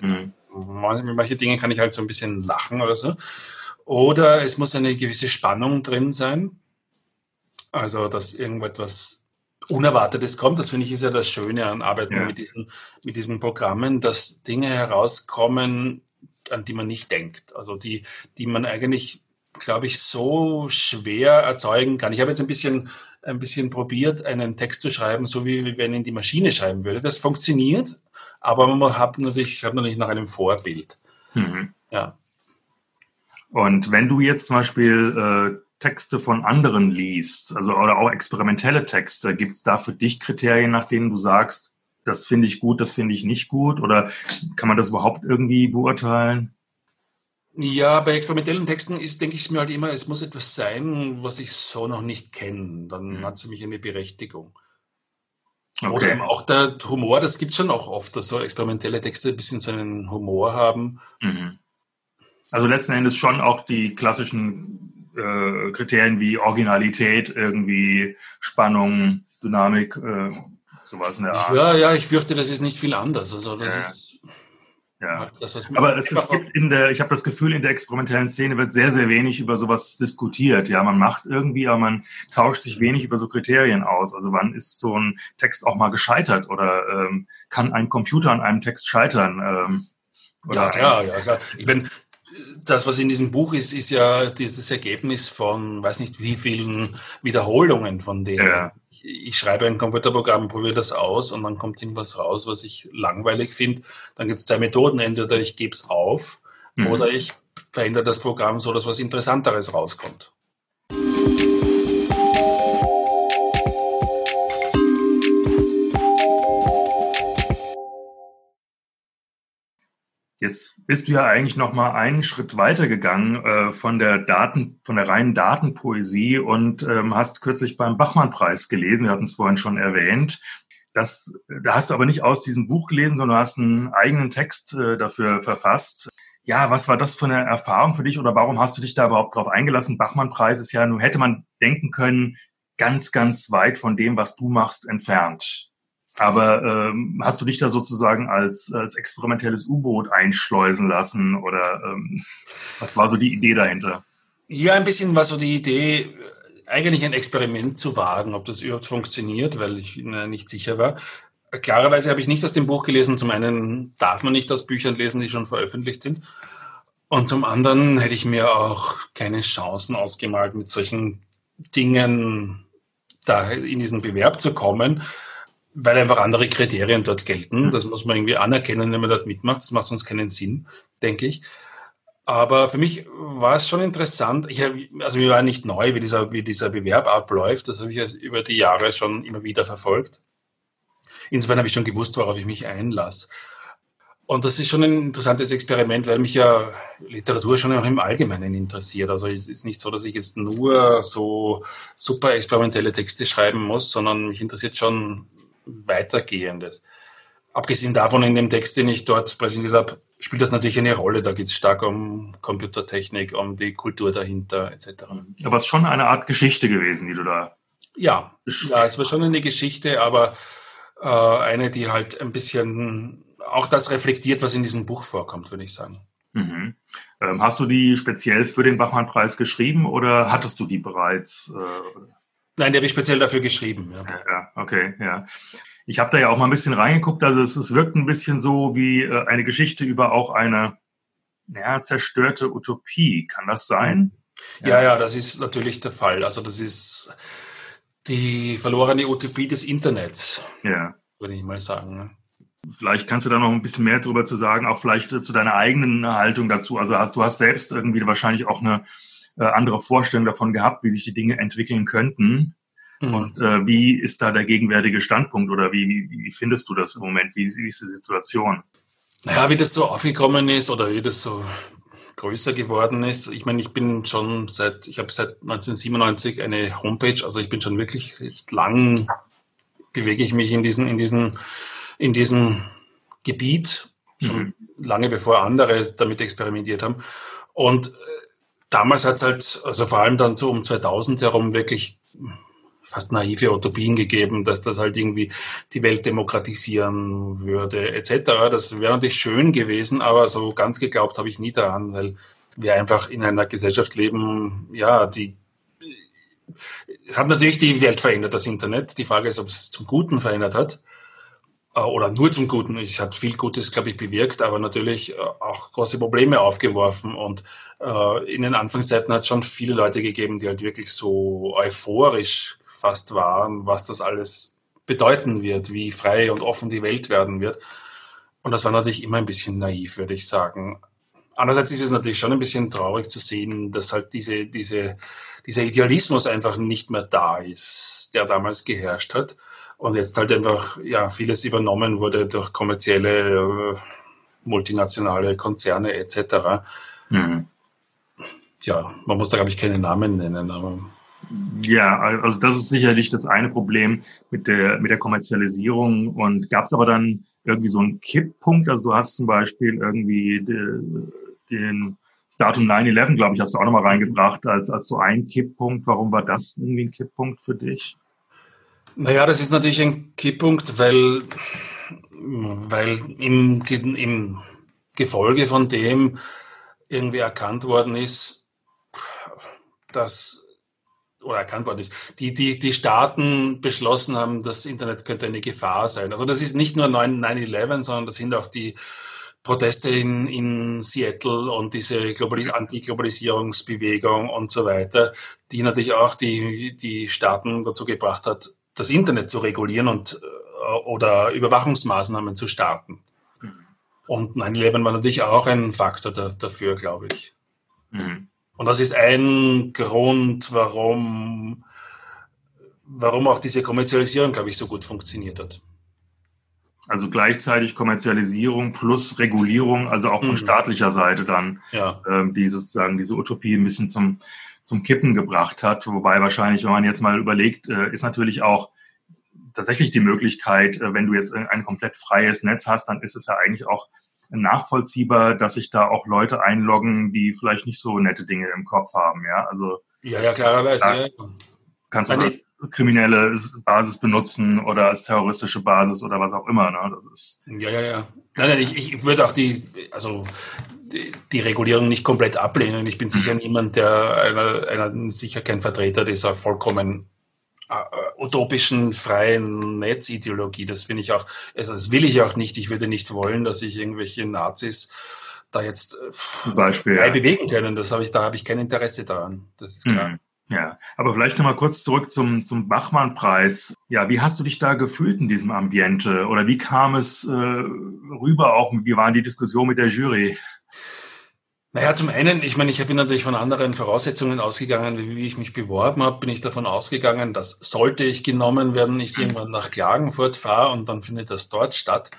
Speaker 2: Mhm. Manche Dinge kann ich halt so ein bisschen lachen oder so. Oder es muss eine gewisse Spannung drin sein. Also, dass irgendetwas Unerwartetes kommt. Das finde ich ist ja das Schöne an Arbeiten ja. mit, diesen, mit diesen Programmen, dass Dinge herauskommen, an die man nicht denkt. Also die, die man eigentlich, glaube ich, so schwer erzeugen kann. Ich habe jetzt ein bisschen, ein bisschen probiert, einen Text zu schreiben, so wie, wenn ihn die Maschine schreiben würde. Das funktioniert, aber man hat natürlich, schreibt natürlich nach einem Vorbild. Mhm. Ja.
Speaker 1: Und wenn du jetzt zum Beispiel äh, Texte von anderen liest, also oder auch experimentelle Texte, gibt es da für dich Kriterien, nach denen du sagst, das finde ich gut, das finde ich nicht gut? Oder kann man das überhaupt irgendwie beurteilen?
Speaker 2: Ja, bei experimentellen Texten ist, denke ich mir halt immer, es muss etwas sein, was ich so noch nicht kenne. Dann mhm. hat es für mich eine Berechtigung. Okay. Oder eben auch der Humor, das gibt es schon auch oft, dass so experimentelle Texte ein bisschen so einen Humor haben. Mhm.
Speaker 1: Also letzten Endes schon auch die klassischen äh, Kriterien wie Originalität, irgendwie Spannung, Dynamik, äh, sowas in der
Speaker 2: Art. Ja, ja, ich fürchte, das ist nicht viel anders. Also das ja. ist
Speaker 1: ja. Das, Aber es, es gibt in der, ich habe das Gefühl, in der experimentellen Szene wird sehr, sehr wenig über sowas diskutiert. Ja, man macht irgendwie, aber man tauscht sich wenig über so Kriterien aus. Also wann ist so ein Text auch mal gescheitert oder ähm, kann ein Computer an einem Text scheitern? Ähm,
Speaker 2: ja, klar, ja, klar. Ich bin, das, was in diesem Buch ist, ist ja dieses Ergebnis von, weiß nicht wie vielen Wiederholungen von denen. Ja. Ich, ich, schreibe ein Computerprogramm, probiere das aus und dann kommt irgendwas raus, was ich langweilig finde. Dann gibt es zwei Methoden. Entweder ich gebe es auf mhm. oder ich verändere das Programm so, dass was Interessanteres rauskommt.
Speaker 1: Jetzt bist du ja eigentlich noch mal einen Schritt weiter gegangen äh, von der Daten, von der reinen Datenpoesie und ähm, hast kürzlich beim Bachmann-Preis gelesen. Wir hatten es vorhin schon erwähnt. Das, da hast du aber nicht aus diesem Buch gelesen, sondern hast einen eigenen Text äh, dafür verfasst. Ja, was war das für eine Erfahrung für dich oder warum hast du dich da überhaupt drauf eingelassen? Bachmann-Preis ist ja, nur hätte man denken können, ganz, ganz weit von dem, was du machst, entfernt. Aber ähm, hast du dich da sozusagen als, als experimentelles U-Boot einschleusen lassen oder ähm, was war so die Idee dahinter?
Speaker 2: Ja, ein bisschen war so die Idee, eigentlich ein Experiment zu wagen, ob das überhaupt funktioniert, weil ich nicht sicher war. Klarerweise habe ich nicht aus dem Buch gelesen. Zum einen darf man nicht aus Büchern lesen, die schon veröffentlicht sind. Und zum anderen hätte ich mir auch keine Chancen ausgemalt, mit solchen Dingen da in diesen Bewerb zu kommen weil einfach andere Kriterien dort gelten. Mhm. Das muss man irgendwie anerkennen, wenn man dort mitmacht. Das macht sonst keinen Sinn, denke ich. Aber für mich war es schon interessant. Ich hab, also mir war nicht neu, wie dieser, wie dieser Bewerb abläuft. Das habe ich über die Jahre schon immer wieder verfolgt. Insofern habe ich schon gewusst, worauf ich mich einlasse. Und das ist schon ein interessantes Experiment, weil mich ja Literatur schon auch im Allgemeinen interessiert. Also es ist nicht so, dass ich jetzt nur so super experimentelle Texte schreiben muss, sondern mich interessiert schon weitergehendes. Abgesehen davon, in dem Text, den ich dort präsentiert habe, spielt das natürlich eine Rolle. Da geht es stark um Computertechnik, um die Kultur dahinter etc.
Speaker 1: Aber es ist schon eine Art Geschichte gewesen, die du da.
Speaker 2: Ja, ja es war schon eine Geschichte, aber äh, eine, die halt ein bisschen auch das reflektiert, was in diesem Buch vorkommt, würde ich sagen.
Speaker 1: Mhm. Ähm, hast du die speziell für den Bachmann-Preis geschrieben oder hattest du die bereits? Äh,
Speaker 2: Nein, die habe ich speziell dafür geschrieben. Ja,
Speaker 1: ja okay, ja. Ich habe da ja auch mal ein bisschen reingeguckt, also es, es wirkt ein bisschen so wie äh, eine Geschichte über auch eine ja, zerstörte Utopie. Kann das sein?
Speaker 2: Ja. ja, ja, das ist natürlich der Fall. Also das ist die verlorene Utopie des Internets, ja. würde ich mal sagen. Ne?
Speaker 1: Vielleicht kannst du da noch ein bisschen mehr drüber zu sagen, auch vielleicht zu deiner eigenen Haltung dazu. Also hast, du hast selbst irgendwie wahrscheinlich auch eine äh, andere Vorstellung davon gehabt, wie sich die Dinge entwickeln könnten. Mhm. Und äh, wie ist da der gegenwärtige Standpunkt oder wie, wie, wie findest du das im Moment? Wie, wie ist die Situation?
Speaker 2: Naja, wie das so aufgekommen ist oder wie das so größer geworden ist. Ich meine, ich bin schon seit, ich habe seit 1997 eine Homepage, also ich bin schon wirklich jetzt lang, bewege ich mich in diesen, in diesen in diesem Gebiet, schon mhm. lange bevor andere damit experimentiert haben. Und äh, damals hat es halt, also vor allem dann so um 2000 herum wirklich fast naive Utopien gegeben, dass das halt irgendwie die Welt demokratisieren würde, etc. Das wäre natürlich schön gewesen, aber so ganz geglaubt habe ich nie daran, weil wir einfach in einer Gesellschaft leben, ja, die es hat natürlich die Welt verändert, das Internet. Die Frage ist, ob es zum Guten verändert hat. Äh, oder nur zum Guten. Es hat viel Gutes, glaube ich, bewirkt, aber natürlich äh, auch große Probleme aufgeworfen. Und äh, in den Anfangszeiten hat es schon viele Leute gegeben, die halt wirklich so euphorisch fast waren, was das alles bedeuten wird, wie frei und offen die Welt werden wird. Und das war natürlich immer ein bisschen naiv, würde ich sagen. Andererseits ist es natürlich schon ein bisschen traurig zu sehen, dass halt diese, diese, dieser Idealismus einfach nicht mehr da ist, der damals geherrscht hat und jetzt halt einfach ja vieles übernommen wurde durch kommerzielle äh, multinationale Konzerne etc. Mhm. Ja, man muss da glaube ich keine Namen nennen, aber
Speaker 1: ja, also das ist sicherlich das eine Problem mit der mit der Kommerzialisierung und gab es aber dann irgendwie so einen Kipppunkt, also du hast zum Beispiel irgendwie de, den Datum 9-11, glaube ich, hast du auch nochmal reingebracht als, als so ein Kipppunkt. Warum war das irgendwie ein Kipppunkt für dich?
Speaker 2: Naja, das ist natürlich ein Kipppunkt, weil, weil im, im Gefolge von dem irgendwie erkannt worden ist, dass oder erkannt worden ist, die, die, die Staaten beschlossen haben, das Internet könnte eine Gefahr sein. Also das ist nicht nur 9-11, sondern das sind auch die Proteste in, in Seattle und diese Globalis Antiglobalisierungsbewegung und so weiter, die natürlich auch die, die Staaten dazu gebracht hat, das Internet zu regulieren und äh, oder Überwachungsmaßnahmen zu starten. Mhm. Und 9-11 war natürlich auch ein Faktor da, dafür, glaube ich. Mhm. Und das ist ein Grund, warum, warum auch diese Kommerzialisierung, glaube ich, so gut funktioniert hat.
Speaker 1: Also gleichzeitig Kommerzialisierung plus Regulierung, also auch von mhm. staatlicher Seite dann, ja. ähm, die sozusagen diese Utopie ein bisschen zum, zum Kippen gebracht hat. Wobei wahrscheinlich, wenn man jetzt mal überlegt, äh, ist natürlich auch tatsächlich die Möglichkeit, äh, wenn du jetzt ein komplett freies Netz hast, dann ist es ja eigentlich auch nachvollziehbar, dass sich da auch Leute einloggen, die vielleicht nicht so nette Dinge im Kopf haben. Ja, also
Speaker 2: ja, ja klarerweise. Ja.
Speaker 1: Kannst du als kriminelle Basis benutzen oder als terroristische Basis oder was auch immer. Ne?
Speaker 2: Das ist ja, ja, ja. Nein, nein, ich, ich würde auch die, also die Regulierung nicht komplett ablehnen. Ich bin sicher niemand, der einer, einer sicher kein Vertreter dieser vollkommen äh, utopischen freien Netzideologie. Das finde ich auch, also das will ich auch nicht. Ich würde nicht wollen, dass sich irgendwelche Nazis da jetzt
Speaker 1: äh, Beispiel,
Speaker 2: ja. bewegen können. Das habe ich, da habe ich kein Interesse daran. Das ist klar. Mhm.
Speaker 1: Ja, aber vielleicht nochmal kurz zurück zum, zum Bachmann-Preis. Ja, wie hast du dich da gefühlt in diesem Ambiente? Oder wie kam es äh, rüber auch? Wie waren die Diskussionen mit der Jury?
Speaker 2: Naja, zum einen, ich meine, ich bin natürlich von anderen Voraussetzungen ausgegangen, wie, wie ich mich beworben habe, bin ich davon ausgegangen, dass sollte ich genommen werden, ich irgendwann nach Klagenfurt fahre und dann findet das dort statt,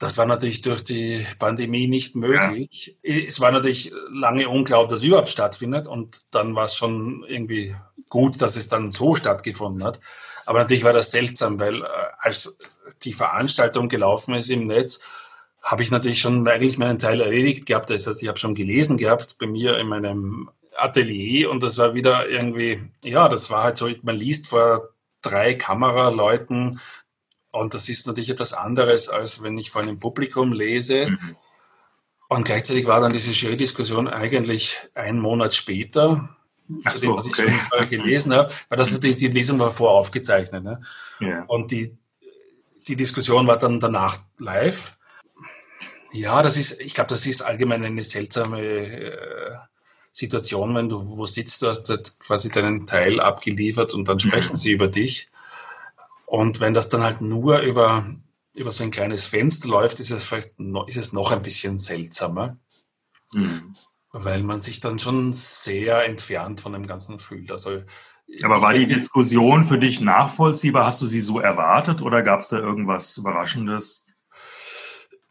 Speaker 2: Das war natürlich durch die Pandemie nicht möglich. Ja. Es war natürlich lange unglaublich, dass überhaupt stattfindet. Und dann war es schon irgendwie gut, dass es dann so stattgefunden hat. Aber natürlich war das seltsam, weil äh, als die Veranstaltung gelaufen ist im Netz, habe ich natürlich schon eigentlich meinen Teil erledigt gehabt. Das heißt, ich habe schon gelesen gehabt bei mir in meinem Atelier und das war wieder irgendwie, ja, das war halt so, man liest vor drei Kameraleuten und das ist natürlich etwas anderes, als wenn ich vor einem Publikum lese. Mhm. Und gleichzeitig war dann diese Jury-Diskussion eigentlich einen Monat später, Ach zu dem, was okay. ich schon gelesen habe, weil das natürlich die Lesung war voraufgezeichnet. Ne? Ja. Und die, die Diskussion war dann danach live. Ja, das ist, ich glaube, das ist allgemein eine seltsame äh, Situation, wenn du wo sitzt, du hast quasi deinen Teil abgeliefert und dann sprechen mhm. sie über dich. Und wenn das dann halt nur über, über so ein kleines Fenster läuft, ist es vielleicht noch, ist es noch ein bisschen seltsamer. Mhm. Weil man sich dann schon sehr entfernt von dem Ganzen fühlt. Also
Speaker 1: aber war die Diskussion für dich nachvollziehbar? Hast du sie so erwartet oder gab es da irgendwas Überraschendes?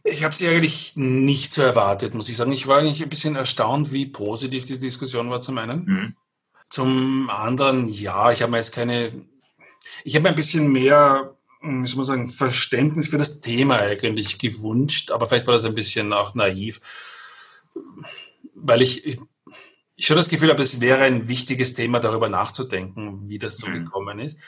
Speaker 2: Ich habe sie eigentlich nicht so erwartet, muss ich sagen. Ich war eigentlich ein bisschen erstaunt, wie positiv die Diskussion war zum einen. Mhm. Zum anderen, ja, ich habe mir jetzt keine ich habe ein bisschen mehr, hm, soll man sagen, Verständnis für das Thema eigentlich gewünscht, aber vielleicht war das ein bisschen auch naiv, weil ich, ich, schon das Gefühl habe, es wäre ein wichtiges Thema, darüber nachzudenken, wie das so mhm. gekommen ist.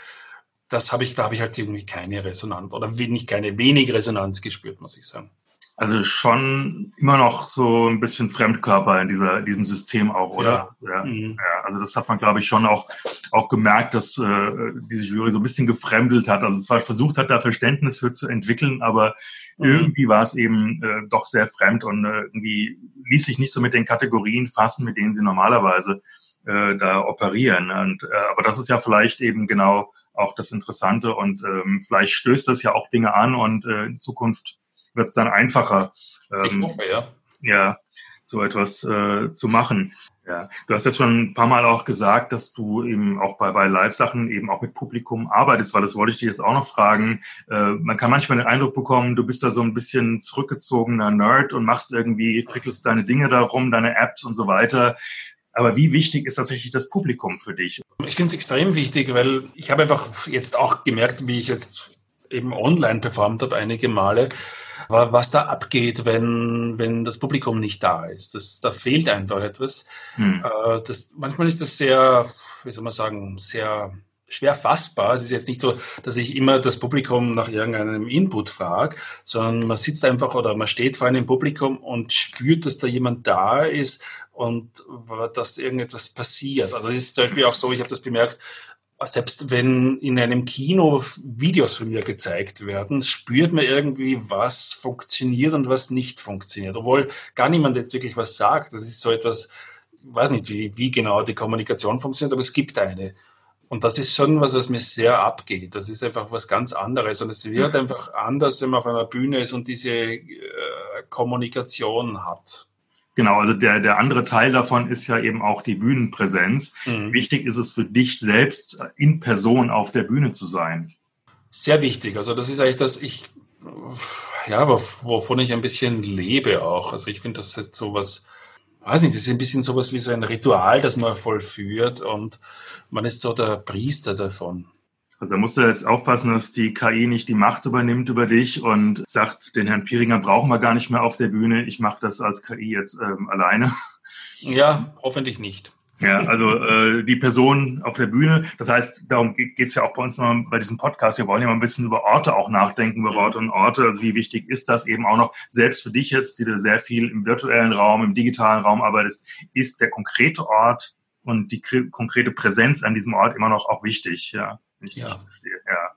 Speaker 2: Das habe ich, da habe ich halt irgendwie keine Resonanz oder wenig, keine wenig Resonanz gespürt, muss ich sagen.
Speaker 1: Also schon immer noch so ein bisschen Fremdkörper in dieser, diesem System auch, oder? Ja. ja. Mhm. ja also das hat man, glaube ich, schon auch, auch gemerkt, dass äh, diese Jury so ein bisschen gefremdelt hat. Also zwar versucht hat, da Verständnis für zu entwickeln, aber mhm. irgendwie war es eben äh, doch sehr fremd und äh, irgendwie ließ sich nicht so mit den Kategorien fassen, mit denen sie normalerweise äh, da operieren. Und, äh, aber das ist ja vielleicht eben genau auch das Interessante und ähm, vielleicht stößt das ja auch Dinge an und äh, in Zukunft wird es dann einfacher.
Speaker 2: Ähm, ich hoffe, ja.
Speaker 1: Ja, so etwas äh, zu machen. Ja, du hast jetzt schon ein paar Mal auch gesagt, dass du eben auch bei, bei Live-Sachen eben auch mit Publikum arbeitest, weil das wollte ich dich jetzt auch noch fragen. Äh, man kann manchmal den Eindruck bekommen, du bist da so ein bisschen zurückgezogener Nerd und machst irgendwie, frickelst deine Dinge darum, deine Apps und so weiter. Aber wie wichtig ist tatsächlich das Publikum für dich?
Speaker 2: Ich finde es extrem wichtig, weil ich habe einfach jetzt auch gemerkt, wie ich jetzt eben online performt habe einige Male, was da abgeht, wenn, wenn das Publikum nicht da ist. Das, da fehlt einfach etwas. Hm. Äh, das, manchmal ist das sehr, wie soll man sagen, sehr schwer fassbar. Es ist jetzt nicht so, dass ich immer das Publikum nach irgendeinem Input frage, sondern man sitzt einfach oder man steht vor einem Publikum und spürt, dass da jemand da ist und dass irgendetwas passiert. Also es ist zum Beispiel auch so, ich habe das bemerkt, selbst wenn in einem Kino Videos von mir gezeigt werden, spürt man irgendwie, was funktioniert und was nicht funktioniert. Obwohl gar niemand jetzt wirklich was sagt. Das ist so etwas, ich weiß nicht, wie, wie genau die Kommunikation funktioniert, aber es gibt eine. Und das ist schon was, was mir sehr abgeht. Das ist einfach was ganz anderes. Und es wird einfach anders, wenn man auf einer Bühne ist und diese äh, Kommunikation hat.
Speaker 1: Genau, also der, der andere Teil davon ist ja eben auch die Bühnenpräsenz. Mhm. Wichtig ist es für dich selbst, in Person auf der Bühne zu sein.
Speaker 2: Sehr wichtig. Also das ist eigentlich das, ich, ja, wovon ich ein bisschen lebe auch. Also ich finde, das ist so was, weiß nicht, das ist ein bisschen sowas wie so ein Ritual, das man vollführt und man ist so der Priester davon.
Speaker 1: Also da musst du jetzt aufpassen, dass die KI nicht die Macht übernimmt über dich und sagt, den Herrn Pieringer brauchen wir gar nicht mehr auf der Bühne. Ich mache das als KI jetzt ähm, alleine.
Speaker 2: Ja, hoffentlich nicht.
Speaker 1: Ja, also äh, die Person auf der Bühne, das heißt, darum geht's ja auch bei uns mal bei diesem Podcast. Wir wollen ja mal ein bisschen über Orte auch nachdenken, über Orte und Orte. Also wie wichtig ist das eben auch noch, selbst für dich jetzt, die du sehr viel im virtuellen Raum, im digitalen Raum arbeitest, ist der konkrete Ort und die konkrete Präsenz an diesem Ort immer noch auch wichtig, ja ja. Ja.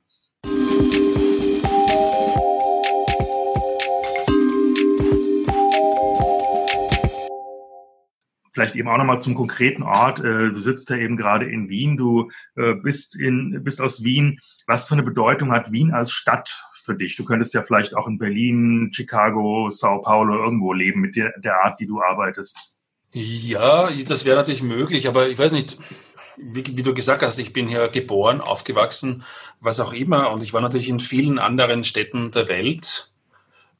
Speaker 1: Vielleicht eben auch nochmal zum konkreten Ort. Äh, du sitzt ja eben gerade in Wien. Du äh, bist in, bist aus Wien. Was für eine Bedeutung hat Wien als Stadt für dich? Du könntest ja vielleicht auch in Berlin, Chicago, Sao Paulo irgendwo leben mit der, der Art, die du arbeitest.
Speaker 2: Ja, das wäre natürlich möglich, aber ich weiß nicht, wie, wie, du gesagt hast, ich bin hier geboren, aufgewachsen, was auch immer. Und ich war natürlich in vielen anderen Städten der Welt.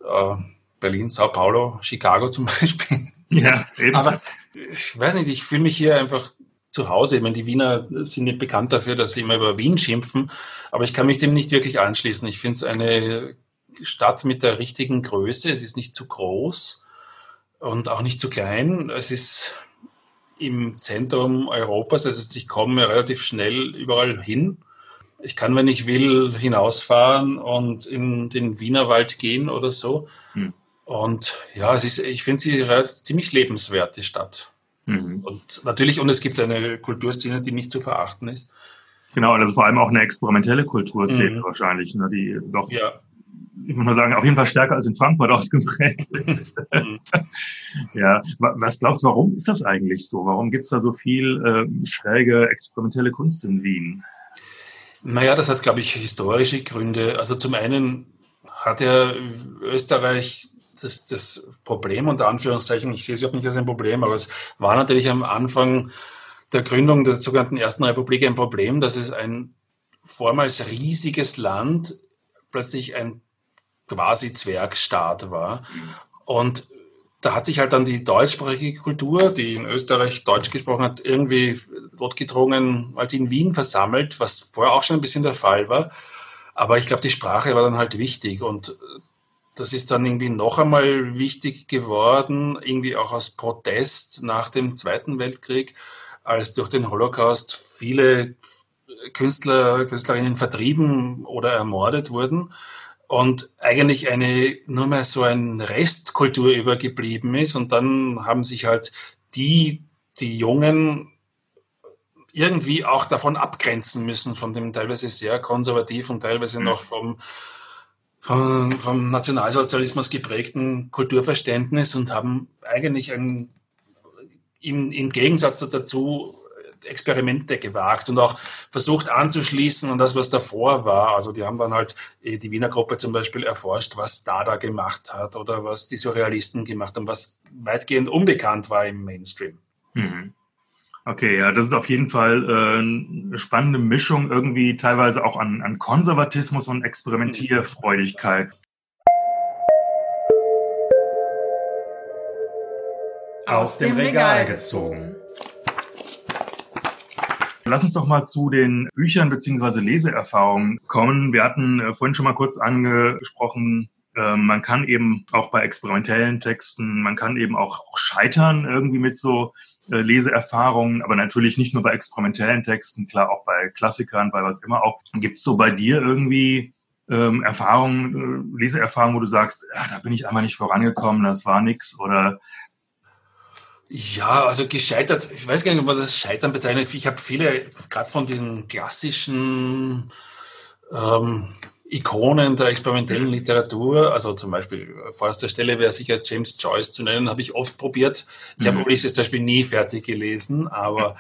Speaker 2: Äh, Berlin, Sao Paulo, Chicago zum Beispiel.
Speaker 1: Ja, eben.
Speaker 2: Aber ich weiß nicht, ich fühle mich hier einfach zu Hause. Ich meine, die Wiener sind nicht bekannt dafür, dass sie immer über Wien schimpfen, aber ich kann mich dem nicht wirklich anschließen. Ich finde es eine Stadt mit der richtigen Größe. Es ist nicht zu groß und auch nicht zu klein. Es ist im Zentrum Europas, also ich komme relativ schnell überall hin. Ich kann, wenn ich will, hinausfahren und in den Wienerwald gehen oder so. Hm. Und ja, es ist, ich finde sie ziemlich lebenswert, die Stadt. Mhm. Und natürlich, und es gibt eine Kulturszene, die nicht zu verachten ist.
Speaker 1: Genau, also vor allem auch eine experimentelle Kulturszene mhm. wahrscheinlich, ne, die doch, ja. Ich muss mal sagen, auf jeden Fall stärker als in Frankfurt ausgeprägt ist. Mhm. ja, was glaubst du, warum ist das eigentlich so? Warum gibt es da so viel äh, schräge experimentelle Kunst in Wien?
Speaker 2: Naja, das hat, glaube ich, historische Gründe. Also zum einen hat ja Österreich das, das Problem, unter Anführungszeichen, ich sehe es überhaupt nicht als ein Problem, aber es war natürlich am Anfang der Gründung der sogenannten Ersten Republik ein Problem, dass es ein vormals riesiges Land plötzlich ein quasi Zwergstaat war. Und da hat sich halt dann die deutschsprachige Kultur, die in Österreich Deutsch gesprochen hat, irgendwie dort gedrungen, halt in Wien versammelt, was vorher auch schon ein bisschen der Fall war. Aber ich glaube, die Sprache war dann halt wichtig und das ist dann irgendwie noch einmal wichtig geworden, irgendwie auch aus Protest nach dem Zweiten Weltkrieg, als durch den Holocaust viele Künstler, Künstlerinnen vertrieben oder ermordet wurden und eigentlich eine nur mehr so ein Restkultur übergeblieben ist. Und dann haben sich halt die, die Jungen irgendwie auch davon abgrenzen müssen, von dem teilweise sehr konservativen, teilweise noch vom vom, vom Nationalsozialismus geprägten Kulturverständnis und haben eigentlich ein, im, im Gegensatz dazu Experimente gewagt und auch versucht anzuschließen an das, was davor war. Also die haben dann halt äh, die Wiener Gruppe zum Beispiel erforscht, was Dada gemacht hat oder was die Surrealisten gemacht haben, was weitgehend unbekannt war im Mainstream. Mhm.
Speaker 1: Okay, ja, das ist auf jeden Fall äh, eine spannende Mischung, irgendwie teilweise auch an, an Konservatismus und Experimentierfreudigkeit.
Speaker 3: Aus dem Regal gezogen.
Speaker 1: Lass uns doch mal zu den Büchern beziehungsweise Leseerfahrungen kommen. Wir hatten äh, vorhin schon mal kurz angesprochen, äh, man kann eben auch bei experimentellen Texten, man kann eben auch, scheitern irgendwie mit so äh, Leseerfahrungen, aber natürlich nicht nur bei experimentellen Texten, klar auch bei Klassikern, bei was immer auch. Gibt es so bei dir irgendwie ähm, Erfahrungen, äh, Leseerfahrungen, wo du sagst, ja, da bin ich einmal nicht vorangekommen, das war nix oder
Speaker 2: ja, also gescheitert, ich weiß gar nicht, ob man das Scheitern bezeichnet. Ich habe viele, gerade von diesen klassischen ähm, Ikonen der experimentellen Literatur, also zum Beispiel vor erster Stelle wäre sicher James Joyce zu nennen, habe ich oft probiert. Ich mhm. habe Ulysses zum Beispiel nie fertig gelesen, aber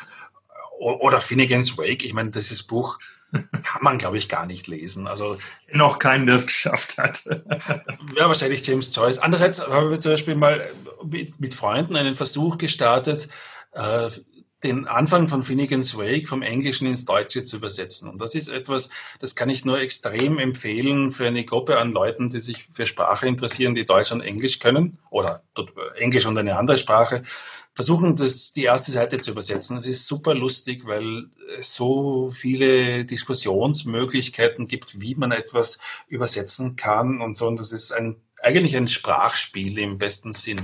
Speaker 2: oder Finnegan's Wake, ich meine, dieses Buch kann man, glaube ich, gar nicht lesen. Also
Speaker 1: noch keinen, der es geschafft hat.
Speaker 2: ja, wahrscheinlich James Joyce. Andererseits haben wir zum Beispiel mal mit, mit Freunden einen Versuch gestartet, äh, den Anfang von Finnegan's Wake vom Englischen ins Deutsche zu übersetzen. Und das ist etwas, das kann ich nur extrem empfehlen für eine Gruppe an Leuten, die sich für Sprache interessieren, die Deutsch und Englisch können oder Englisch und eine andere Sprache. Versuchen, das, die erste Seite zu übersetzen. Das ist super lustig, weil es so viele Diskussionsmöglichkeiten gibt, wie man etwas übersetzen kann und so. Und das ist ein, eigentlich ein Sprachspiel im besten Sinn.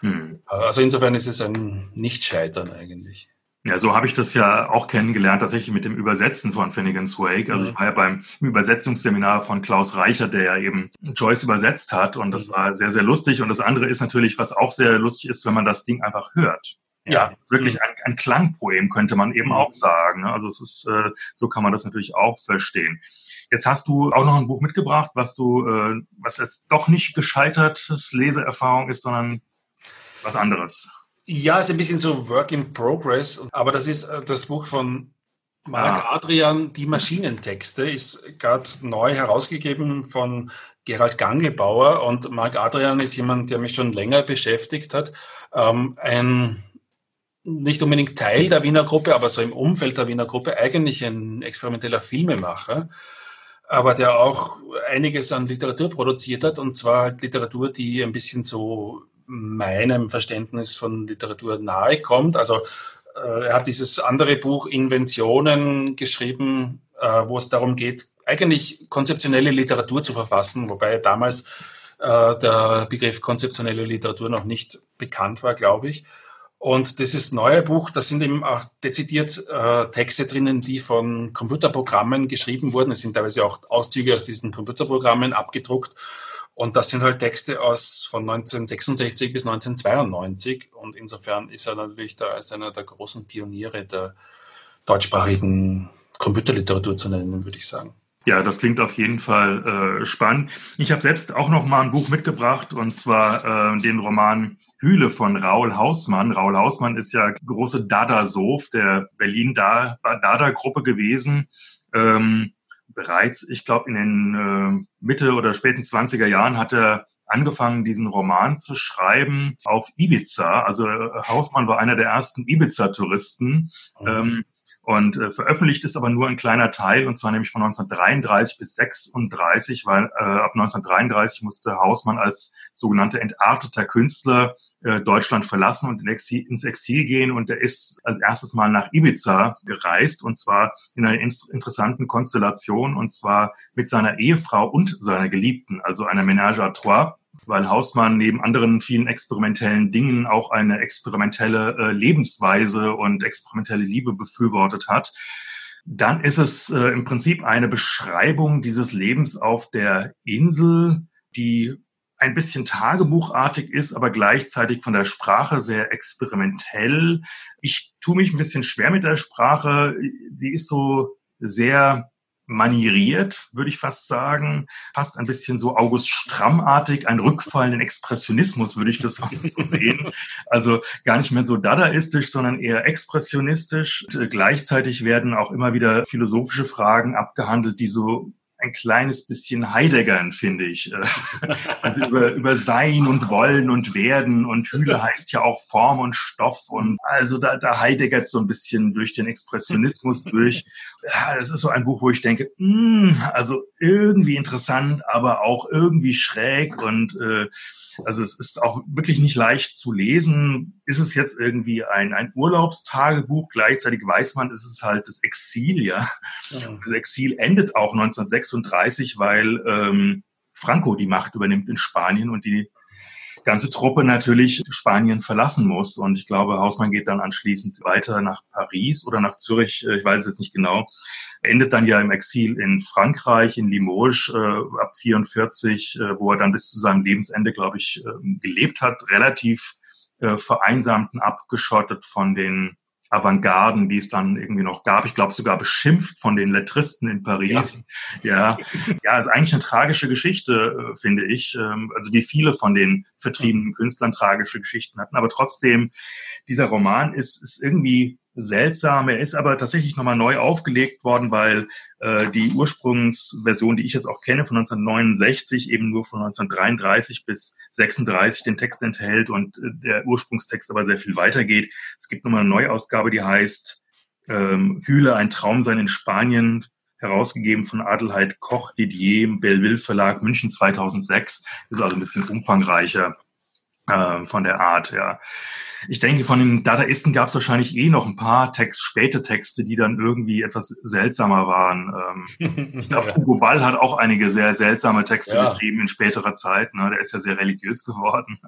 Speaker 2: Hm. Also insofern ist es ein Nicht-Scheitern eigentlich.
Speaker 1: Ja, so habe ich das ja auch kennengelernt, tatsächlich mit dem Übersetzen von Finnegan's Wake. Also ich war ja beim Übersetzungsseminar von Klaus Reicher, der ja eben Joyce übersetzt hat und das war sehr, sehr lustig. Und das andere ist natürlich, was auch sehr lustig ist, wenn man das Ding einfach hört. Ja, ja. wirklich ein, ein Klangpoem, könnte man eben auch sagen. Ne? Also es ist, äh, so kann man das natürlich auch verstehen. Jetzt hast du auch noch ein Buch mitgebracht, was du, äh, was jetzt doch nicht gescheitertes Leseerfahrung ist, sondern was anderes.
Speaker 2: Ja, ist ein bisschen so Work in Progress, aber das ist äh, das Buch von Marc ah. Adrian, Die Maschinentexte, ist gerade neu herausgegeben von Gerald Gangelbauer und Marc Adrian ist jemand, der mich schon länger beschäftigt hat. Ähm, ein nicht unbedingt Teil der Wiener Gruppe, aber so im Umfeld der Wiener Gruppe, eigentlich ein experimenteller Filmemacher. aber der auch einiges an Literatur produziert hat, und zwar halt Literatur, die ein bisschen so meinem Verständnis von Literatur nahe kommt. Also äh, er hat dieses andere Buch Inventionen geschrieben, äh, wo es darum geht, eigentlich konzeptionelle Literatur zu verfassen, wobei damals äh, der Begriff konzeptionelle Literatur noch nicht bekannt war, glaube ich. Und dieses neue Buch, da sind eben auch dezidiert äh, Texte drinnen, die von Computerprogrammen geschrieben wurden. Es sind teilweise auch Auszüge aus diesen Computerprogrammen abgedruckt. Und das sind halt Texte aus von 1966 bis 1992. Und insofern ist er natürlich da als einer der großen Pioniere der deutschsprachigen Computerliteratur zu nennen, würde ich sagen.
Speaker 1: Ja, das klingt auf jeden Fall äh, spannend. Ich habe selbst auch noch mal ein Buch mitgebracht und zwar äh, den Roman Hühle von Raul Hausmann. Raul Hausmann ist ja große Dada-Sof der Berlin-Dada-Gruppe gewesen. Ähm, bereits, ich glaube, in den äh, Mitte oder späten 20er Jahren hat er angefangen, diesen Roman zu schreiben auf Ibiza. Also äh, Hausmann war einer der ersten Ibiza-Touristen. Mhm. Ähm, und äh, veröffentlicht ist aber nur ein kleiner Teil, und zwar nämlich von 1933 bis 36, weil äh, ab 1933 musste Hausmann als sogenannter entarteter Künstler äh, Deutschland verlassen und in Exil, ins Exil gehen. Und er ist als erstes Mal nach Ibiza gereist, und zwar in einer in interessanten Konstellation, und zwar mit seiner Ehefrau und seiner Geliebten, also einer Ménage à trois weil Hausmann neben anderen vielen experimentellen Dingen auch eine experimentelle äh, Lebensweise und experimentelle Liebe befürwortet hat. Dann ist es äh, im Prinzip eine Beschreibung dieses Lebens auf der Insel, die ein bisschen tagebuchartig ist, aber gleichzeitig von der Sprache sehr experimentell. Ich tue mich ein bisschen schwer mit der Sprache. Die ist so sehr manieriert, würde ich fast sagen. Fast ein bisschen so August Strammartig, ein Rückfall in Expressionismus, würde ich das fast so sehen. Also gar nicht mehr so dadaistisch, sondern eher expressionistisch. Und gleichzeitig werden auch immer wieder philosophische Fragen abgehandelt, die so ein kleines bisschen Heideggern, finde ich. Äh, also über, über Sein und Wollen und Werden und Hülle heißt ja auch Form und Stoff und also da, da Heideggert so ein bisschen durch den Expressionismus durch. Ja, das ist so ein Buch, wo ich denke, mh, hm, also irgendwie interessant, aber auch irgendwie schräg und äh, also es ist auch wirklich nicht leicht zu lesen. Ist es jetzt irgendwie ein, ein Urlaubstagebuch? Gleichzeitig weiß man, ist es halt das Exil, ja. ja. Das Exil endet auch 1936, weil ähm, Franco die Macht übernimmt in Spanien und die ganze Truppe natürlich Spanien verlassen muss. Und ich glaube, Hausmann geht dann anschließend weiter nach Paris oder nach Zürich, äh, ich weiß es jetzt nicht genau endet dann ja im Exil in Frankreich, in Limoges äh, ab 44, äh, wo er dann bis zu seinem Lebensende, glaube ich, äh, gelebt hat, relativ äh, vereinsamt und abgeschottet von den Avantgarden, die es dann irgendwie noch gab. Ich glaube sogar beschimpft von den Lettristen in Paris. Ja, ja, ist eigentlich eine tragische Geschichte, äh, finde ich. Ähm, also wie viele von den vertriebenen Künstlern tragische Geschichten hatten. Aber trotzdem, dieser Roman ist, ist irgendwie seltsam. Er ist aber tatsächlich nochmal neu aufgelegt worden, weil äh, die Ursprungsversion, die ich jetzt auch kenne, von 1969 eben nur von 1933 bis 36 den Text enthält und äh, der Ursprungstext aber sehr viel weitergeht. Es gibt nochmal eine Neuausgabe, die heißt ähm, Hühle, ein Traum sein in Spanien, herausgegeben von Adelheid Koch, Didier, Belleville Verlag, München 2006. Ist also ein bisschen umfangreicher äh, von der Art, ja. Ich denke, von den Dadaisten gab es wahrscheinlich eh noch ein paar Text, späte Texte, die dann irgendwie etwas seltsamer waren. Ähm, ich glaube, Hugo Ball hat auch einige sehr seltsame Texte ja. geschrieben in späterer Zeit. Ne? Der ist ja sehr religiös geworden.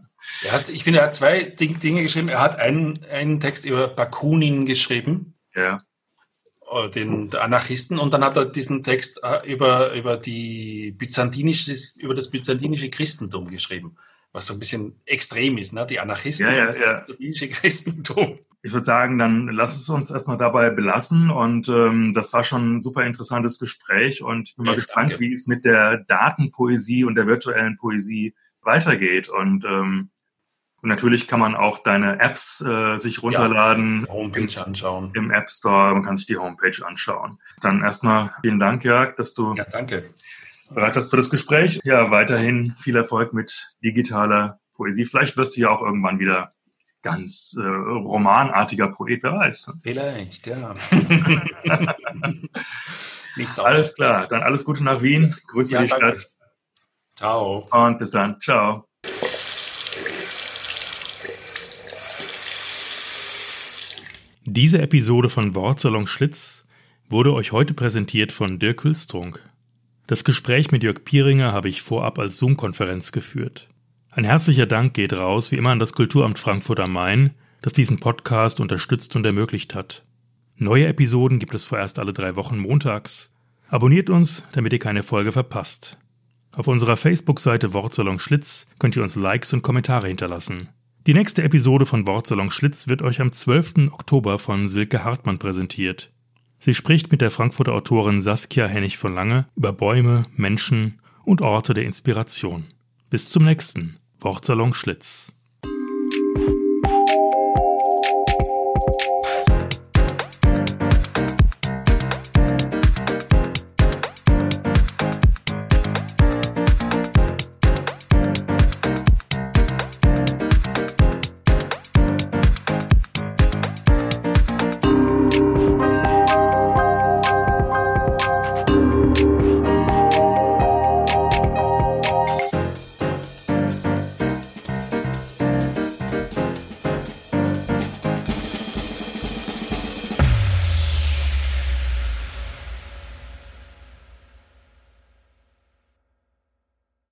Speaker 2: Er hat, ich finde, er hat zwei Dinge geschrieben. Er hat einen, einen Text über Bakunin geschrieben.
Speaker 1: Ja
Speaker 2: äh, den Anarchisten und dann hat er diesen Text äh, über, über die byzantinische, über das byzantinische Christentum geschrieben was so ein bisschen extrem ist, ne? die Anarchisten
Speaker 1: ja, ja, ja.
Speaker 2: jüdische Christentum.
Speaker 1: Ich würde sagen, dann lass es uns erstmal dabei belassen. Und ähm, das war schon ein super interessantes Gespräch. Und ich bin ja, mal gespannt, danke. wie es mit der Datenpoesie und der virtuellen Poesie weitergeht. Und, ähm, und natürlich kann man auch deine Apps äh, sich runterladen.
Speaker 2: Ja, Homepage anschauen.
Speaker 1: Im App Store. Man kann sich die Homepage anschauen. Dann erstmal vielen Dank, Jörg, dass du
Speaker 2: ja, danke
Speaker 1: bereit hast für das Gespräch. Ja, weiterhin viel Erfolg mit digitaler Poesie. Vielleicht wirst du ja auch irgendwann wieder ganz äh, romanartiger Poet, wer weiß.
Speaker 2: Vielleicht, ja. nichts
Speaker 1: Alles klar, dann alles Gute nach Wien. Grüße ja, die danke. Stadt.
Speaker 2: Ciao.
Speaker 1: Und bis dann. Ciao. Diese Episode von Wortsalon Schlitz wurde euch heute präsentiert von Dirk Hülstrunk. Das Gespräch mit Jörg Pieringer habe ich vorab als Zoom-Konferenz geführt. Ein herzlicher Dank geht raus, wie immer, an das Kulturamt Frankfurt am Main, das diesen Podcast unterstützt und ermöglicht hat. Neue Episoden gibt es vorerst alle drei Wochen montags. Abonniert uns, damit ihr keine Folge verpasst. Auf unserer Facebook-Seite Wortsalon Schlitz könnt ihr uns Likes und Kommentare hinterlassen. Die nächste Episode von Wortsalon Schlitz wird euch am 12. Oktober von Silke Hartmann präsentiert. Sie spricht mit der Frankfurter Autorin Saskia Hennig von Lange über Bäume, Menschen und Orte der Inspiration. Bis zum nächsten Wortsalon Schlitz.